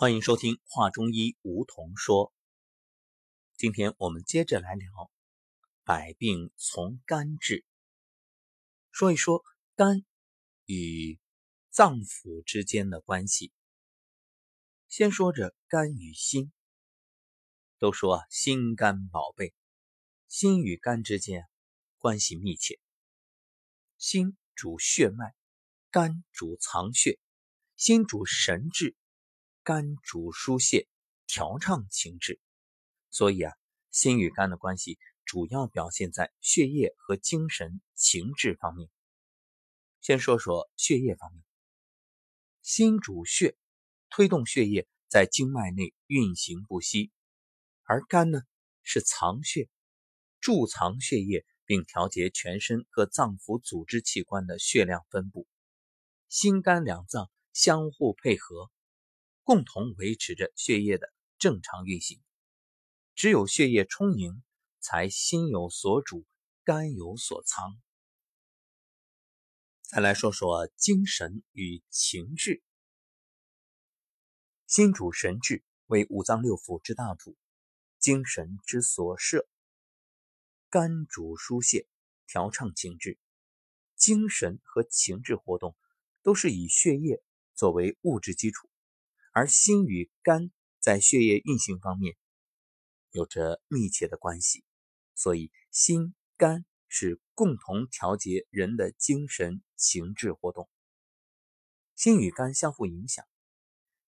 欢迎收听《话中医》，梧桐说。今天我们接着来聊百病从肝治，说一说肝与脏腑之间的关系。先说着肝与心，都说，心肝宝贝，心与肝之间关系密切。心主血脉，肝主藏血，心主神志。肝主疏泄，调畅情志，所以啊，心与肝的关系主要表现在血液和精神情志方面。先说说血液方面，心主血，推动血液在经脉内运行不息；而肝呢，是藏血，贮藏血液，并调节全身各脏腑组织器官的血量分布。心肝两脏相互配合。共同维持着血液的正常运行，只有血液充盈，才心有所主，肝有所藏。再来说说精神与情志，心主神志，为五脏六腑之大主，精神之所摄；肝主疏泄，调畅情志。精神和情志活动都是以血液作为物质基础。而心与肝在血液运行方面有着密切的关系，所以心肝是共同调节人的精神情志活动。心与肝相互影响，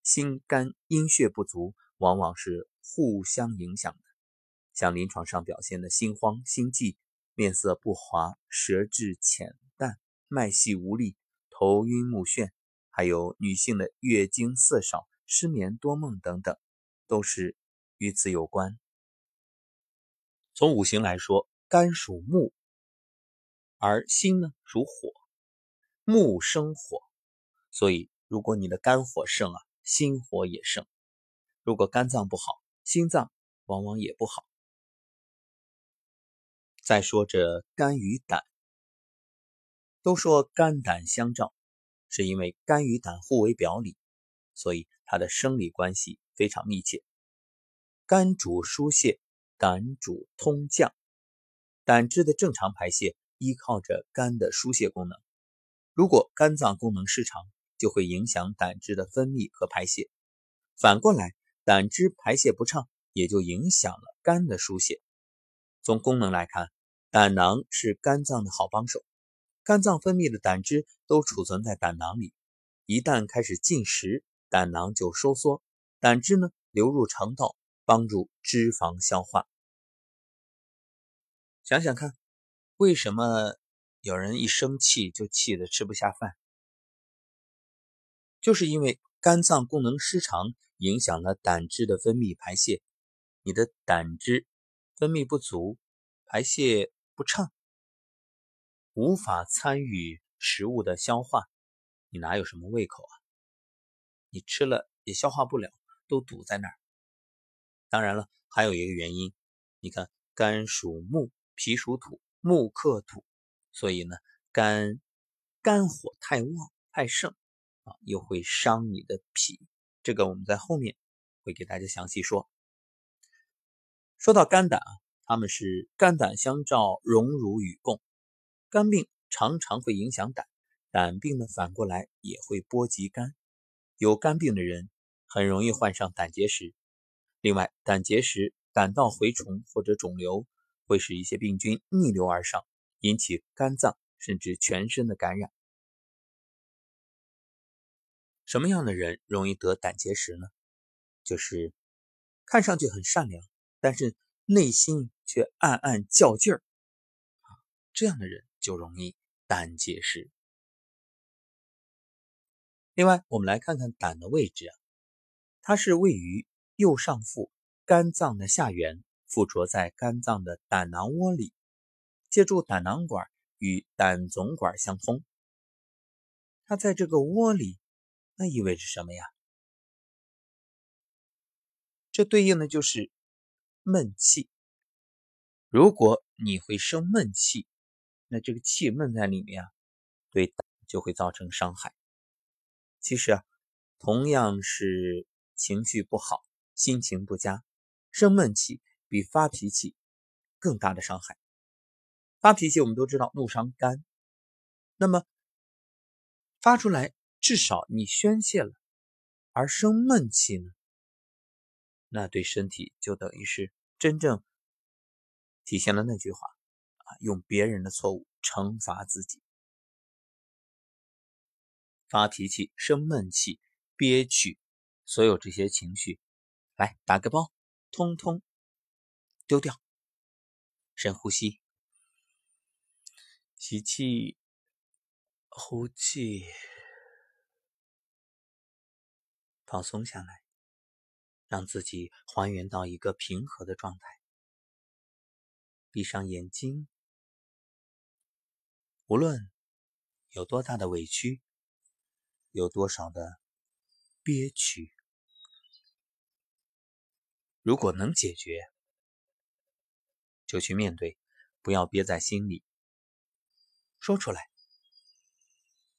心肝阴血不足，往往是互相影响的。像临床上表现的心慌、心悸、面色不华、舌质浅淡、脉细无力、头晕目眩，还有女性的月经色少。失眠多梦等等，都是与此有关。从五行来说，肝属木，而心呢属火，木生火，所以如果你的肝火盛啊，心火也盛。如果肝脏不好，心脏往往也不好。再说这肝与胆，都说肝胆相照，是因为肝与胆互为表里，所以。它的生理关系非常密切，肝主疏泄，胆主通降，胆汁的正常排泄依靠着肝的疏泄功能。如果肝脏功能失常，就会影响胆汁的分泌和排泄。反过来，胆汁排泄不畅，也就影响了肝的疏泄。从功能来看，胆囊是肝脏的好帮手，肝脏分泌的胆汁都储存在胆囊里，一旦开始进食。胆囊就收缩，胆汁呢流入肠道，帮助脂肪消化。想想看，为什么有人一生气就气得吃不下饭？就是因为肝脏功能失常，影响了胆汁的分泌排泄。你的胆汁分泌不足，排泄不畅，无法参与食物的消化，你哪有什么胃口啊？你吃了也消化不了，都堵在那儿。当然了，还有一个原因，你看肝属木，脾属土，木克土，所以呢，肝肝火太旺太盛啊，又会伤你的脾。这个我们在后面会给大家详细说。说到肝胆啊，他们是肝胆相照，荣辱与共。肝病常常会影响胆，胆病呢反过来也会波及肝。有肝病的人很容易患上胆结石。另外，胆结石、胆道蛔虫或者肿瘤会使一些病菌逆流而上，引起肝脏甚至全身的感染。什么样的人容易得胆结石呢？就是看上去很善良，但是内心却暗暗较劲儿，这样的人就容易胆结石。另外，我们来看看胆的位置，它是位于右上腹肝脏的下缘，附着在肝脏的胆囊窝里，借助胆囊管与胆总管相通。它在这个窝里，那意味着什么呀？这对应的就是闷气。如果你会生闷气，那这个气闷在里面啊，对胆就会造成伤害。其实啊，同样是情绪不好，心情不佳，生闷气比发脾气更大的伤害。发脾气我们都知道怒伤肝，那么发出来至少你宣泄了，而生闷气呢，那对身体就等于是真正体现了那句话啊，用别人的错误惩罚自己。发脾气、生闷气、憋屈，所有这些情绪，来打个包，通通丢掉。深呼吸，吸气，呼气，放松下来，让自己还原到一个平和的状态。闭上眼睛，无论有多大的委屈。有多少的憋屈？如果能解决，就去面对，不要憋在心里，说出来，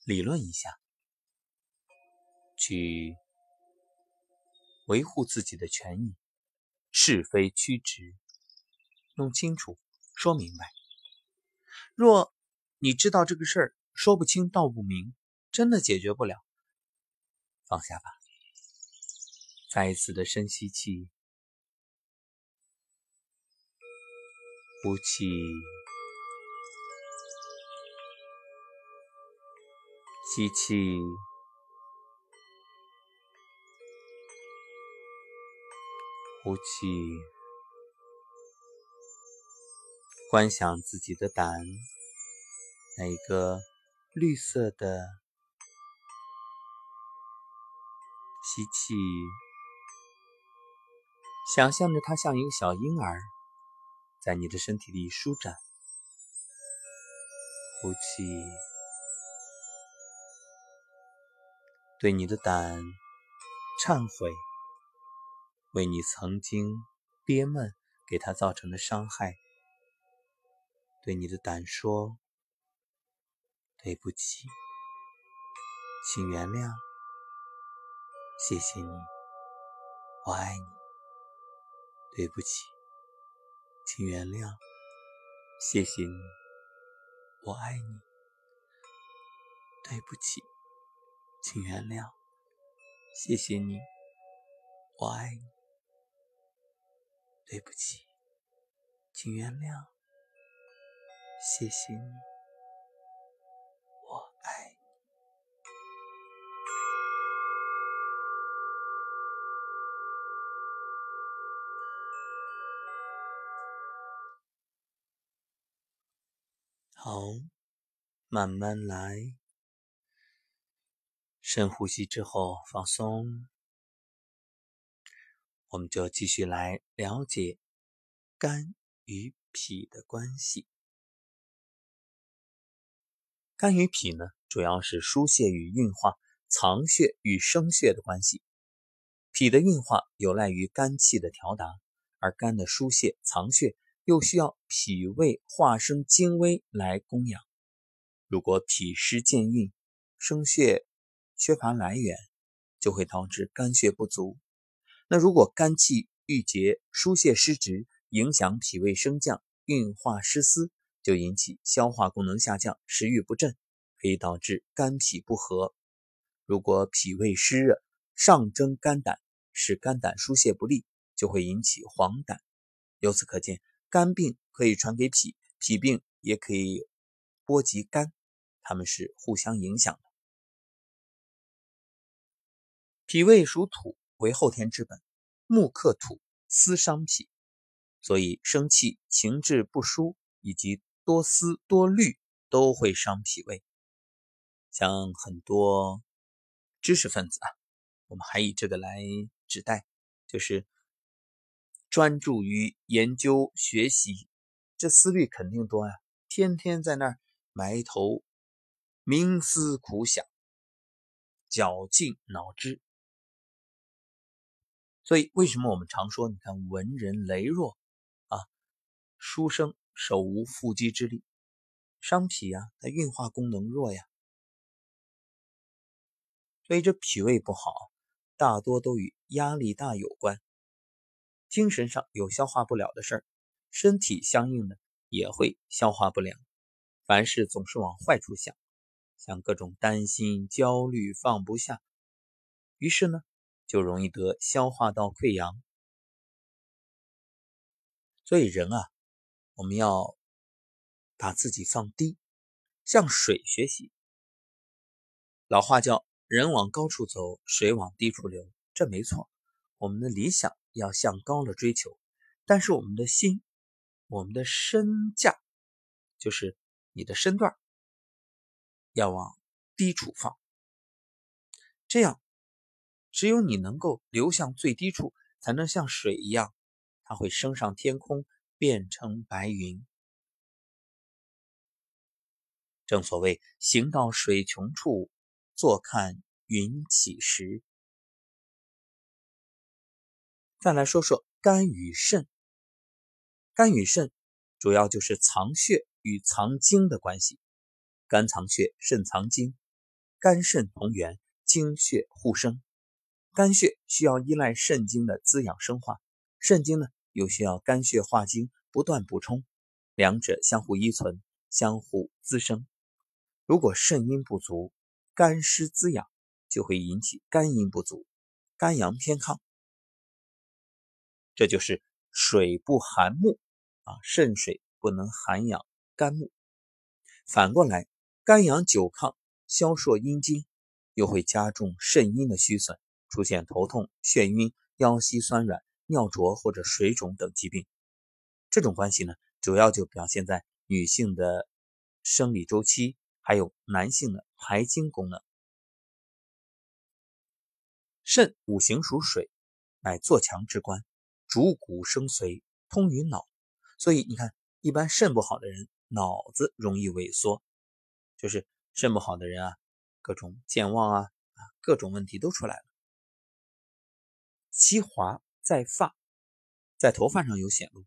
理论一下，去维护自己的权益，是非曲直，弄清楚，说明白。若你知道这个事儿说不清道不明。真的解决不了，放下吧。再一次的深吸气，呼气，吸气，呼气。观想自己的胆，那一个绿色的。吸气，想象着它像一个小婴儿，在你的身体里舒展。呼气，对你的胆忏悔，为你曾经憋闷给他造成的伤害，对你的胆说对不起，请原谅。谢谢你，我爱你。对不起，请原谅。谢谢你，我爱你。对不起，请原谅。谢谢你，我爱你。对不起，请原谅。谢谢你。好，慢慢来。深呼吸之后放松，我们就继续来了解肝与脾的关系。肝与脾呢，主要是疏泄与运化、藏血与生血的关系。脾的运化有赖于肝气的调达，而肝的疏泄、藏血。又需要脾胃化生精微来供养。如果脾湿健运，生血缺乏来源，就会导致肝血不足。那如果肝气郁结、疏泄失职，影响脾胃升降、运化失司，就引起消化功能下降、食欲不振，可以导致肝脾不和。如果脾胃湿热，上蒸肝胆，使肝胆疏泄不利，就会引起黄疸。由此可见。肝病可以传给脾，脾病也可以波及肝，它们是互相影响的。脾胃属土，为后天之本，木克土，思伤脾，所以生气、情志不舒以及多思多虑都会伤脾胃。像很多知识分子啊，我们还以这个来指代，就是。专注于研究学习，这思虑肯定多呀。天天在那儿埋头冥思苦想，绞尽脑汁。所以，为什么我们常说，你看文人羸弱啊，书生手无缚鸡之力，伤脾呀，它运化功能弱呀。所以这脾胃不好，大多都与压力大有关。精神上有消化不了的事儿，身体相应的也会消化不良。凡事总是往坏处想，像各种担心、焦虑、放不下，于是呢，就容易得消化道溃疡。所以人啊，我们要把自己放低，向水学习。老话叫“人往高处走，水往低处流”，这没错。我们的理想要向高了追求，但是我们的心、我们的身价，就是你的身段，要往低处放。这样，只有你能够流向最低处，才能像水一样。它会升上天空，变成白云。正所谓“行到水穷处，坐看云起时”。再来说说肝与肾。肝与肾主要就是藏血与藏精的关系。肝藏血，肾藏精，肝肾同源，精血互生。肝血需要依赖肾精的滋养生化，肾精呢？又需要肝血化精不断补充，两者相互依存，相互滋生。如果肾阴不足，肝湿滋养就会引起肝阴不足，肝阳偏亢。这就是水不含木啊，肾水不能涵养肝木。反过来，肝阳久亢，消烁阴精，又会加重肾阴的虚损，出现头痛、眩晕、腰膝酸软。尿浊或者水肿等疾病，这种关系呢，主要就表现在女性的生理周期，还有男性的排精功能。肾五行属水，乃做强之官，主骨生髓，通于脑。所以你看，一般肾不好的人，脑子容易萎缩，就是肾不好的人啊，各种健忘啊啊，各种问题都出来了。其华。在发，在头发上有显露，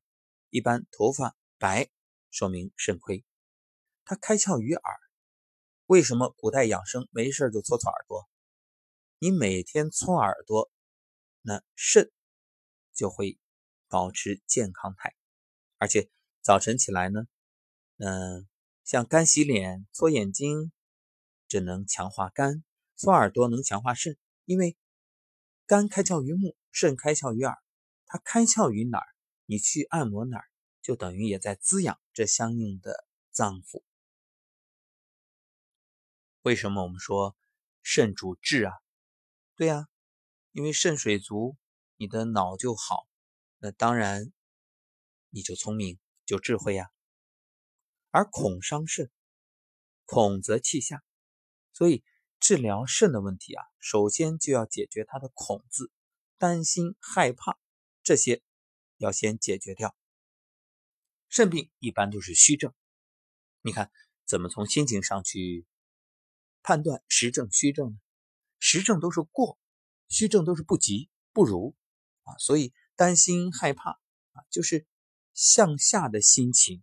一般头发白说明肾亏。它开窍于耳，为什么古代养生没事就搓搓耳朵？你每天搓耳朵，那肾就会保持健康态。而且早晨起来呢，嗯，像干洗脸、搓眼睛，只能强化肝；搓耳朵能强化肾，因为肝开窍于目。肾开窍于耳，它开窍于哪儿，你去按摩哪儿，就等于也在滋养这相应的脏腑。为什么我们说肾主智啊？对呀，因为肾水足，你的脑就好，那当然你就聪明，就智慧呀。而恐伤肾，恐则气下，所以治疗肾的问题啊，首先就要解决它的恐字。担心、害怕这些要先解决掉。肾病一般都是虚症，你看怎么从心情上去判断实症、虚症呢？实症都是过，虚症都是不及、不如啊。所以担心、害怕啊，就是向下的心情。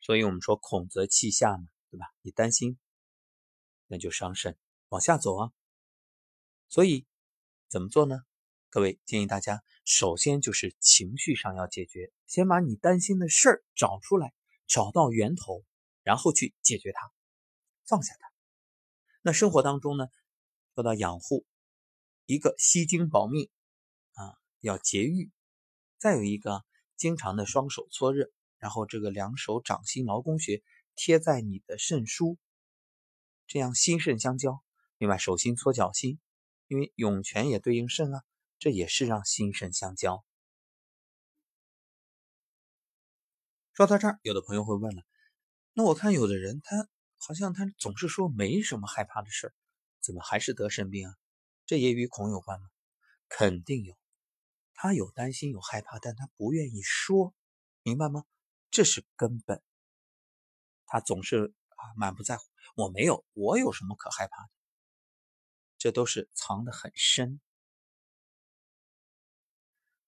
所以我们说恐则气下嘛，对吧？你担心，那就伤肾，往下走啊。所以怎么做呢？各位建议大家，首先就是情绪上要解决，先把你担心的事儿找出来，找到源头，然后去解决它，放下它。那生活当中呢，说到养护，一个吸精保命啊，要节欲；再有一个，经常的双手搓热，然后这个两手掌心劳宫穴贴在你的肾腧，这样心肾相交。另外，手心搓脚心。因为涌泉也对应肾啊，这也是让心肾相交。说到这儿，有的朋友会问了：那我看有的人他好像他总是说没什么害怕的事儿，怎么还是得肾病啊？这也与恐有关吗？肯定有，他有担心有害怕，但他不愿意说，明白吗？这是根本。他总是啊满不在乎，我没有，我有什么可害怕的？这都是藏得很深。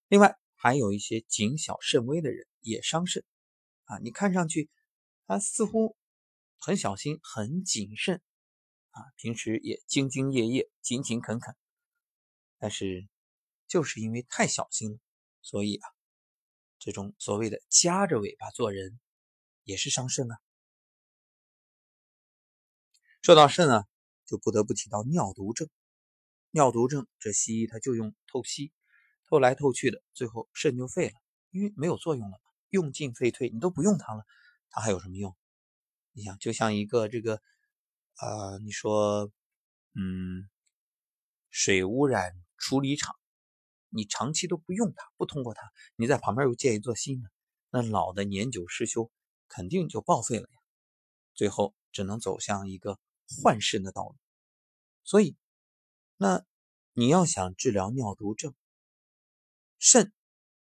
另外，还有一些谨小慎微的人也伤肾啊。你看上去他似乎很小心、很谨慎啊，平时也兢兢业业、勤勤恳恳，但是就是因为太小心了，所以啊，这种所谓的夹着尾巴做人，也是伤肾啊。说到肾啊，就不得不提到尿毒症。尿毒症，这西医他就用透析，透来透去的，最后肾就废了，因为没有作用了嘛，用进废退，你都不用它了，它还有什么用？你想，就像一个这个，啊，你说，嗯，水污染处理厂，你长期都不用它，不通过它，你在旁边又建一座新的，那老的年久失修，肯定就报废了呀，最后只能走向一个换肾的道路，所以。那你要想治疗尿毒症，肾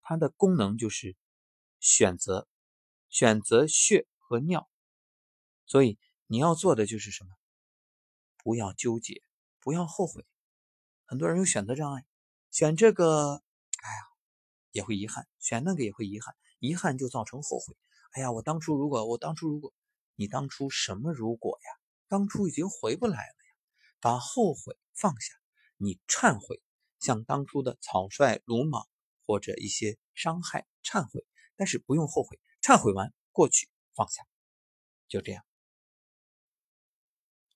它的功能就是选择选择血和尿，所以你要做的就是什么？不要纠结，不要后悔。很多人有选择障碍，选这个，哎呀，也会遗憾；选那个也会遗憾，遗憾就造成后悔。哎呀，我当初如果，我当初如果，你当初什么如果呀？当初已经回不来了呀，把后悔放下。你忏悔，向当初的草率、鲁莽或者一些伤害忏悔，但是不用后悔。忏悔完过去，放下，就这样。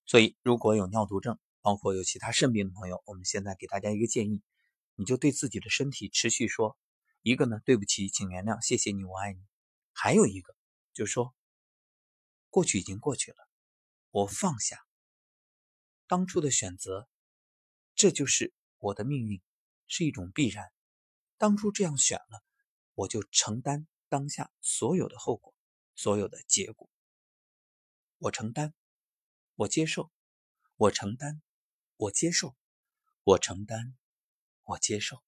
所以，如果有尿毒症，包括有其他肾病的朋友，我们现在给大家一个建议：你就对自己的身体持续说一个呢，对不起，请原谅，谢谢你，我爱你。还有一个就说，过去已经过去了，我放下当初的选择。这就是我的命运，是一种必然。当初这样选了，我就承担当下所有的后果，所有的结果。我承担，我接受，我承担，我接受，我承担，我接受。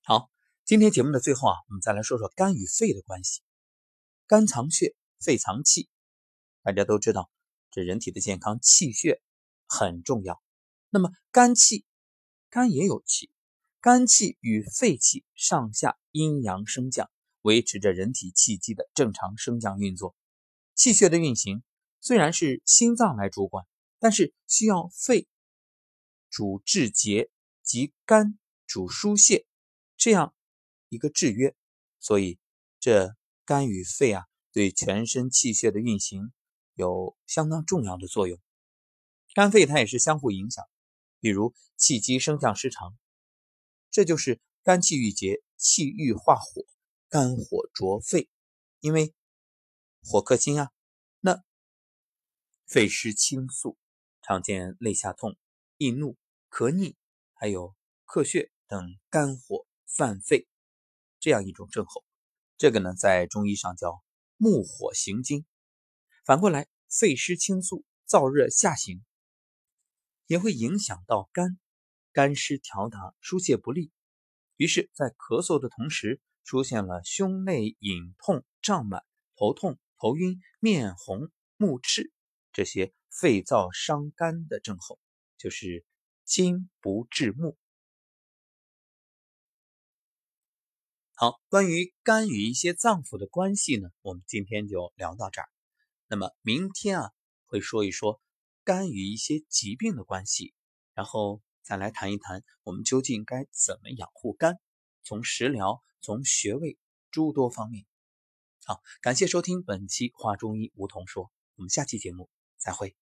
好，今天节目的最后啊，我们再来说说肝与肺的关系。肝藏血，肺藏气，大家都知道。这人体的健康，气血很重要。那么肝气，肝也有气，肝气与肺气上下阴阳升降，维持着人体气机的正常升降运作。气血的运行虽然是心脏来主管，但是需要肺主治节及肝主疏泄这样一个制约。所以这肝与肺啊，对全身气血的运行。有相当重要的作用，肝肺它也是相互影响。比如气机升降失常，这就是肝气郁结，气郁化火，肝火灼肺。因为火克金啊，那肺湿清肃，常见肋下痛、易怒、咳逆，还有克血等肝火犯肺这样一种症候。这个呢，在中医上叫木火行经。反过来，肺湿清肃、燥热下行，也会影响到肝，肝湿调达，疏泄不利。于是，在咳嗽的同时，出现了胸内隐痛、胀满、头痛、头晕、面红、目赤这些肺燥伤肝的症候，就是金不治目。好，关于肝与一些脏腑的关系呢，我们今天就聊到这儿。那么明天啊，会说一说肝与一些疾病的关系，然后再来谈一谈我们究竟该怎么养护肝，从食疗、从穴位诸多方面。好，感谢收听本期《话中医梧桐说》，我们下期节目再会。